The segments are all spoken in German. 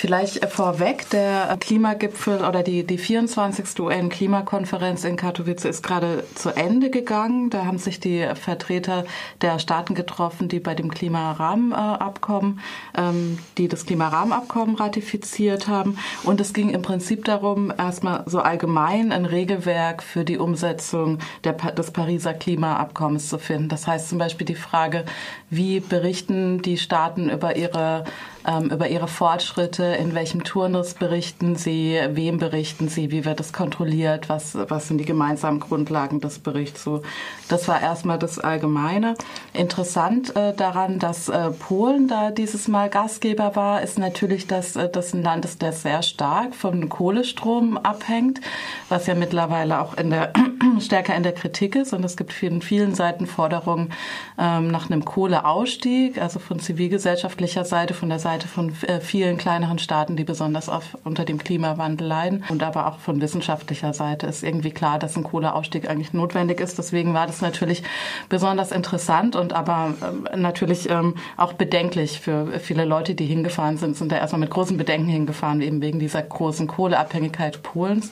Vielleicht vorweg, der Klimagipfel oder die, die 24. UN-Klimakonferenz in Katowice ist gerade zu Ende gegangen. Da haben sich die Vertreter der Staaten getroffen, die bei dem Klimarahmenabkommen, ähm, die das Klimarahmenabkommen ratifiziert haben. Und es ging im Prinzip darum, erstmal so allgemein ein Regelwerk für die Umsetzung der, des Pariser Klimaabkommens zu finden. Das heißt zum Beispiel die Frage, wie berichten die Staaten über ihre ähm, über ihre Fortschritte, in welchem Turnus berichten sie, wem berichten sie, wie wird es kontrolliert, was, was sind die gemeinsamen Grundlagen des Berichts. So, das war erstmal das Allgemeine. Interessant äh, daran, dass äh, Polen da dieses Mal Gastgeber war, ist natürlich, dass äh, das ein Land ist, das sehr stark vom Kohlestrom abhängt, was ja mittlerweile auch in der stärker in der Kritik ist. Und es gibt vielen, vielen Seiten Forderungen ähm, nach einem Kohleausstieg, also von zivilgesellschaftlicher Seite, von der Seite Seite von äh, vielen kleineren Staaten, die besonders auf, unter dem Klimawandel leiden. Und aber auch von wissenschaftlicher Seite ist irgendwie klar, dass ein Kohleausstieg eigentlich notwendig ist. Deswegen war das natürlich besonders interessant und aber äh, natürlich ähm, auch bedenklich für viele Leute, die hingefahren sind, sind da erstmal mit großen Bedenken hingefahren, eben wegen dieser großen Kohleabhängigkeit Polens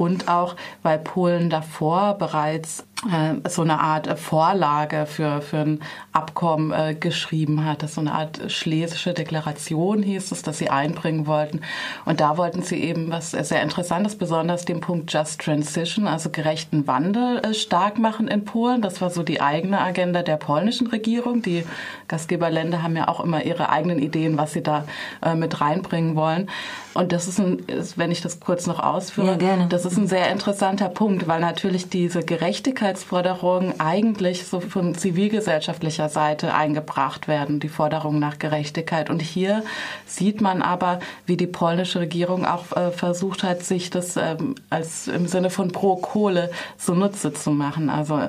und auch, weil Polen davor bereits äh, so eine Art Vorlage für, für ein Abkommen äh, geschrieben hat. Das so eine Art schlesische Deklaration hieß es, dass sie einbringen wollten. Und da wollten sie eben was sehr Interessantes, besonders den Punkt Just Transition, also gerechten Wandel äh, stark machen in Polen. Das war so die eigene Agenda der polnischen Regierung. Die Gastgeberländer haben ja auch immer ihre eigenen Ideen, was sie da äh, mit reinbringen wollen. Und das ist ein, wenn ich das kurz noch ausführe, ja, das ist ein sehr interessanter Punkt, weil natürlich diese Gerechtigkeit Gerechtigkeitsforderungen eigentlich so von zivilgesellschaftlicher Seite eingebracht werden, die Forderung nach Gerechtigkeit. Und hier sieht man aber, wie die polnische Regierung auch äh, versucht hat, sich das ähm, als im Sinne von pro Kohle zunutze zu machen. Also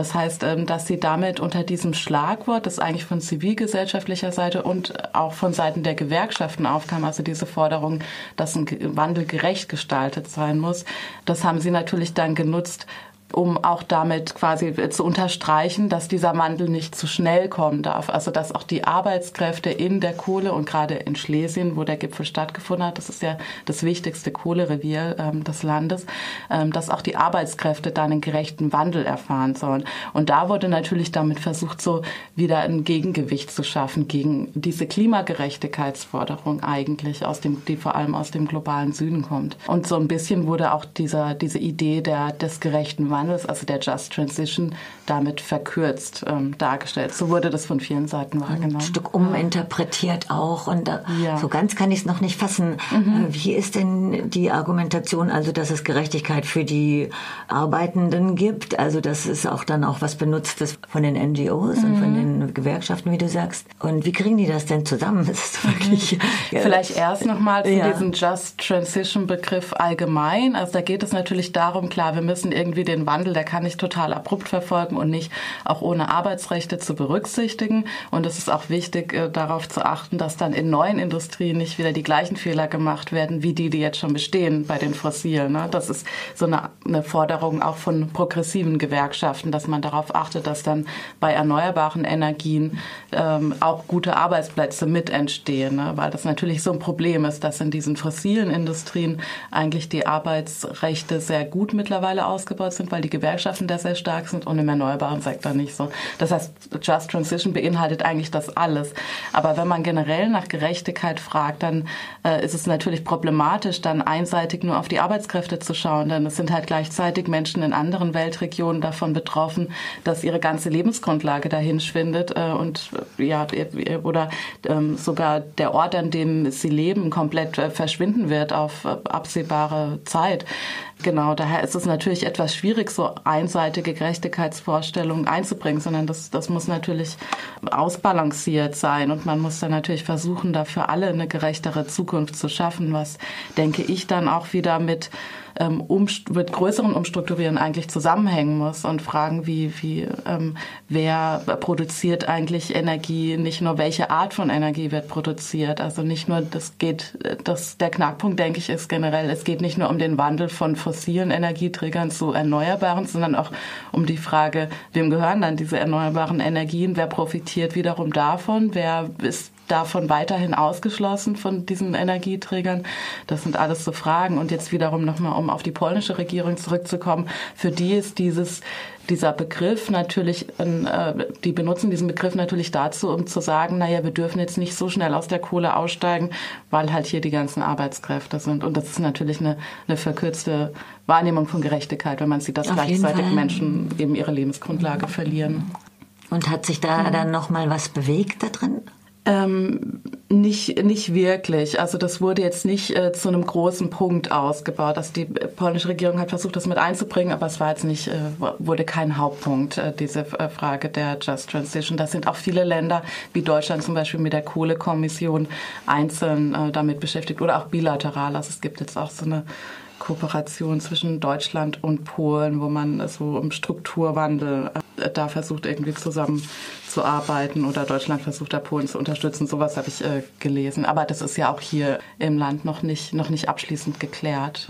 das heißt, ähm, dass sie damit unter diesem Schlagwort, das eigentlich von zivilgesellschaftlicher Seite und auch von Seiten der Gewerkschaften aufkam, also diese Forderung, dass ein Wandel gerecht gestaltet sein muss, das haben sie natürlich dann genutzt, um auch damit quasi zu unterstreichen, dass dieser Wandel nicht zu schnell kommen darf. Also dass auch die Arbeitskräfte in der Kohle und gerade in Schlesien, wo der Gipfel stattgefunden hat, das ist ja das wichtigste Kohlerevier ähm, des Landes, ähm, dass auch die Arbeitskräfte dann einen gerechten Wandel erfahren sollen. Und da wurde natürlich damit versucht, so wieder ein Gegengewicht zu schaffen gegen diese Klimagerechtigkeitsforderung eigentlich, aus dem, die vor allem aus dem globalen Süden kommt. Und so ein bisschen wurde auch dieser, diese Idee der, des gerechten Wandels Wandels, also der Just Transition, damit verkürzt ähm, dargestellt. So wurde das von vielen Seiten wahrgenommen. Ein Stück uminterpretiert auch. Und da, ja. so ganz kann ich es noch nicht fassen. Mhm. Äh, wie ist denn die Argumentation, also dass es Gerechtigkeit für die Arbeitenden gibt, also dass es auch dann auch was Benutztes von den NGOs mhm. und von mhm. Den Gewerkschaften, wie du sagst. Und wie kriegen die das denn zusammen? Das ist wirklich, mhm. Vielleicht erst nochmal zu ja. diesem Just Transition Begriff allgemein. Also da geht es natürlich darum, klar, wir müssen irgendwie den Wandel, der kann nicht total abrupt verfolgen und nicht auch ohne Arbeitsrechte zu berücksichtigen. Und es ist auch wichtig, äh, darauf zu achten, dass dann in neuen Industrien nicht wieder die gleichen Fehler gemacht werden, wie die, die jetzt schon bestehen bei den Fossilen. Ne? Das ist so eine, eine Forderung auch von progressiven Gewerkschaften, dass man darauf achtet, dass dann bei erneuerbaren Energien ähm, auch gute Arbeitsplätze mit entstehen, ne? weil das natürlich so ein Problem ist, dass in diesen fossilen Industrien eigentlich die Arbeitsrechte sehr gut mittlerweile ausgebaut sind, weil weil die Gewerkschaften da sehr stark sind und im erneuerbaren Sektor nicht so. Das heißt, Just Transition beinhaltet eigentlich das alles. Aber wenn man generell nach Gerechtigkeit fragt, dann äh, ist es natürlich problematisch, dann einseitig nur auf die Arbeitskräfte zu schauen, denn es sind halt gleichzeitig Menschen in anderen Weltregionen davon betroffen, dass ihre ganze Lebensgrundlage dahin schwindet äh, und äh, ja oder ähm, sogar der Ort, an dem sie leben, komplett äh, verschwinden wird auf äh, absehbare Zeit. Genau, daher ist es natürlich etwas schwierig, so einseitige Gerechtigkeitsvorstellungen einzubringen, sondern das, das muss natürlich ausbalanciert sein und man muss dann natürlich versuchen, da für alle eine gerechtere Zukunft zu schaffen, was, denke ich, dann auch wieder mit ähm, um, mit größeren Umstrukturieren eigentlich zusammenhängen muss und fragen, wie, wie ähm, wer produziert eigentlich Energie, nicht nur welche Art von Energie wird produziert. Also nicht nur, das geht, das, der Knackpunkt, denke ich, ist generell, es geht nicht nur um den Wandel von fossilen Energieträgern zu erneuerbaren, sondern auch um die Frage, wem gehören dann diese erneuerbaren Energien, wer profitiert wiederum davon, wer ist davon weiterhin ausgeschlossen von diesen Energieträgern? Das sind alles so Fragen. Und jetzt wiederum nochmal, um auf die polnische Regierung zurückzukommen, für die ist dieses dieser Begriff natürlich, äh, die benutzen diesen Begriff natürlich dazu, um zu sagen, naja, wir dürfen jetzt nicht so schnell aus der Kohle aussteigen, weil halt hier die ganzen Arbeitskräfte sind. Und das ist natürlich eine, eine verkürzte Wahrnehmung von Gerechtigkeit, wenn man sieht, dass Auf gleichzeitig Menschen eben ihre Lebensgrundlage verlieren. Und hat sich da mhm. dann noch mal was bewegt da drin? Ähm, nicht, nicht wirklich. Also das wurde jetzt nicht äh, zu einem großen Punkt ausgebaut. Also die polnische Regierung hat versucht, das mit einzubringen, aber es war jetzt nicht, äh, wurde kein Hauptpunkt, äh, diese äh, Frage der Just Transition. Das sind auch viele Länder, wie Deutschland zum Beispiel mit der Kohlekommission einzeln äh, damit beschäftigt oder auch bilateral. Also es gibt jetzt auch so eine Kooperation zwischen Deutschland und Polen, wo man so im Strukturwandel äh, da versucht, irgendwie zusammenzuarbeiten oder Deutschland versucht, da Polen zu unterstützen. Sowas habe ich äh, gelesen. Aber das ist ja auch hier im Land noch nicht, noch nicht abschließend geklärt.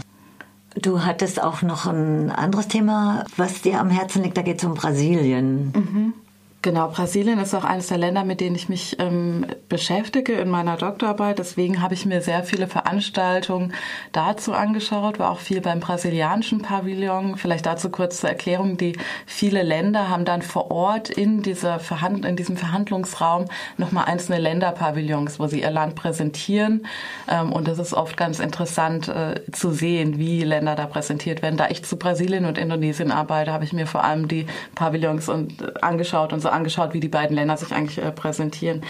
Du hattest auch noch ein anderes Thema, was dir am Herzen liegt. Da geht es um Brasilien. Mhm. Genau, Brasilien ist auch eines der Länder, mit denen ich mich ähm, beschäftige in meiner Doktorarbeit. Deswegen habe ich mir sehr viele Veranstaltungen dazu angeschaut, war auch viel beim brasilianischen Pavillon. Vielleicht dazu kurz zur Erklärung. Die viele Länder haben dann vor Ort in, dieser Verhand in diesem Verhandlungsraum nochmal einzelne Länderpavillons, wo sie ihr Land präsentieren. Ähm, und das ist oft ganz interessant äh, zu sehen, wie Länder da präsentiert werden. Da ich zu Brasilien und Indonesien arbeite, habe ich mir vor allem die Pavillons und, äh, angeschaut und so angeschaut, wie die beiden Länder sich eigentlich äh, präsentieren.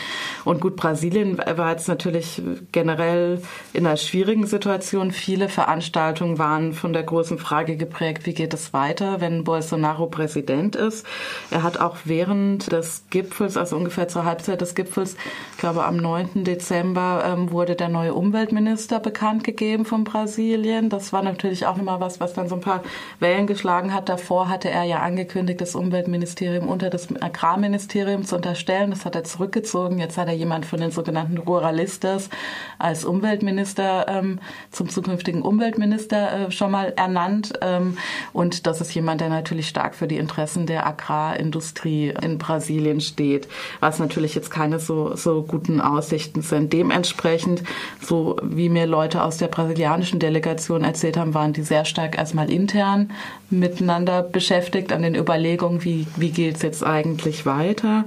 Und gut, Brasilien war jetzt natürlich generell in einer schwierigen Situation. Viele Veranstaltungen waren von der großen Frage geprägt, wie geht es weiter, wenn Bolsonaro Präsident ist. Er hat auch während des Gipfels, also ungefähr zur Halbzeit des Gipfels, ich glaube am 9. Dezember, ähm, wurde der neue Umweltminister bekannt gegeben von Brasilien. Das war natürlich auch nochmal was, was dann so ein paar Wellen geschlagen hat. Davor hatte er ja angekündigt, das Umweltministerium unter das Agrar Agrarministerium zu unterstellen. Das hat er zurückgezogen. Jetzt hat er jemand von den sogenannten Ruralistas als Umweltminister ähm, zum zukünftigen Umweltminister äh, schon mal ernannt. Ähm, und das ist jemand, der natürlich stark für die Interessen der Agrarindustrie in Brasilien steht, was natürlich jetzt keine so, so guten Aussichten sind. Dementsprechend, so wie mir Leute aus der brasilianischen Delegation erzählt haben, waren die sehr stark erstmal intern miteinander beschäftigt an den Überlegungen, wie, wie geht es jetzt eigentlich weiter.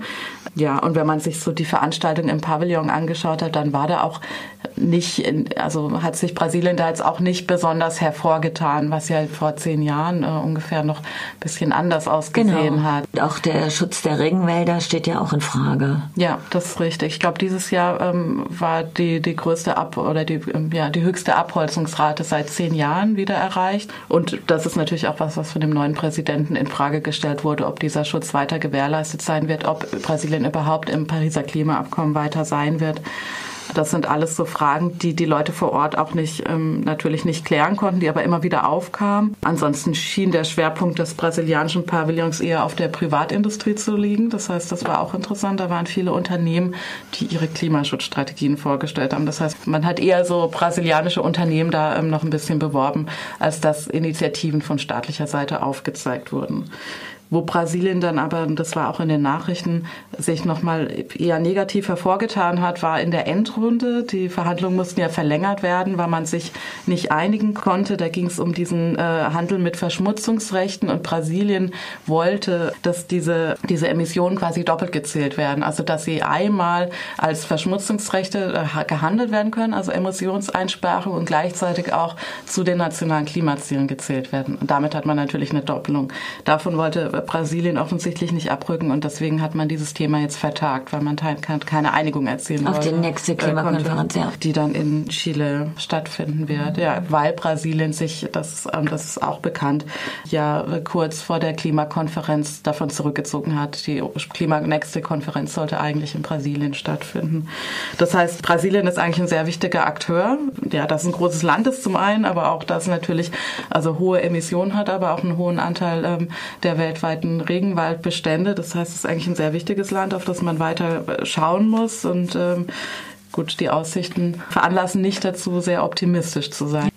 Ja, und wenn man sich so die Veranstaltung im Pavillon angeschaut hat, dann war da auch nicht, also hat sich Brasilien da jetzt auch nicht besonders hervorgetan, was ja vor zehn Jahren äh, ungefähr noch ein bisschen anders ausgesehen genau. hat. Auch der Schutz der Regenwälder steht ja auch in Frage. Ja, das ist richtig. Ich glaube, dieses Jahr ähm, war die, die größte Ab oder die, ähm, ja, die höchste Abholzungsrate seit zehn Jahren wieder erreicht. Und das ist natürlich auch was, was von dem neuen Präsidenten in Frage gestellt wurde, ob dieser Schutz weiter gewährleistet sein wird, ob Brasilien überhaupt im Pariser Klimaabkommen weiter sein wird. Das sind alles so Fragen, die die Leute vor Ort auch nicht ähm, natürlich nicht klären konnten, die aber immer wieder aufkamen. Ansonsten schien der Schwerpunkt des brasilianischen Pavillons eher auf der Privatindustrie zu liegen. Das heißt, das war auch interessant. Da waren viele Unternehmen, die ihre Klimaschutzstrategien vorgestellt haben. Das heißt, man hat eher so brasilianische Unternehmen da ähm, noch ein bisschen beworben, als dass Initiativen von staatlicher Seite aufgezeigt wurden. Wo Brasilien dann aber, das war auch in den Nachrichten, sich nochmal eher negativ hervorgetan hat, war in der Endrunde. Die Verhandlungen mussten ja verlängert werden, weil man sich nicht einigen konnte. Da ging es um diesen äh, Handel mit Verschmutzungsrechten und Brasilien wollte, dass diese, diese Emissionen quasi doppelt gezählt werden. Also dass sie einmal als Verschmutzungsrechte äh, gehandelt werden können, also Emissionseinsparung und gleichzeitig auch zu den nationalen Klimazielen gezählt werden. Und damit hat man natürlich eine Doppelung. Davon wollte Brasilien offensichtlich nicht abrücken und deswegen hat man dieses Thema jetzt vertagt, weil man keine Einigung erzielen Auf wollte. Auf die nächste Klimakonferenz, ja. Die dann in Chile stattfinden wird. Ja, weil Brasilien sich, das, ähm, das ist auch bekannt, ja kurz vor der Klimakonferenz davon zurückgezogen hat. Die Klima nächste Konferenz sollte eigentlich in Brasilien stattfinden. Das heißt, Brasilien ist eigentlich ein sehr wichtiger Akteur. Ja, das ist ein großes Land ist zum einen, aber auch das natürlich also hohe Emissionen hat, aber auch einen hohen Anteil ähm, der weltweiten weltweiten Regenwaldbestände. Das heißt, es ist eigentlich ein sehr wichtiges Land, auf das man weiter schauen muss. Und ähm, gut, die Aussichten veranlassen nicht dazu, sehr optimistisch zu sein.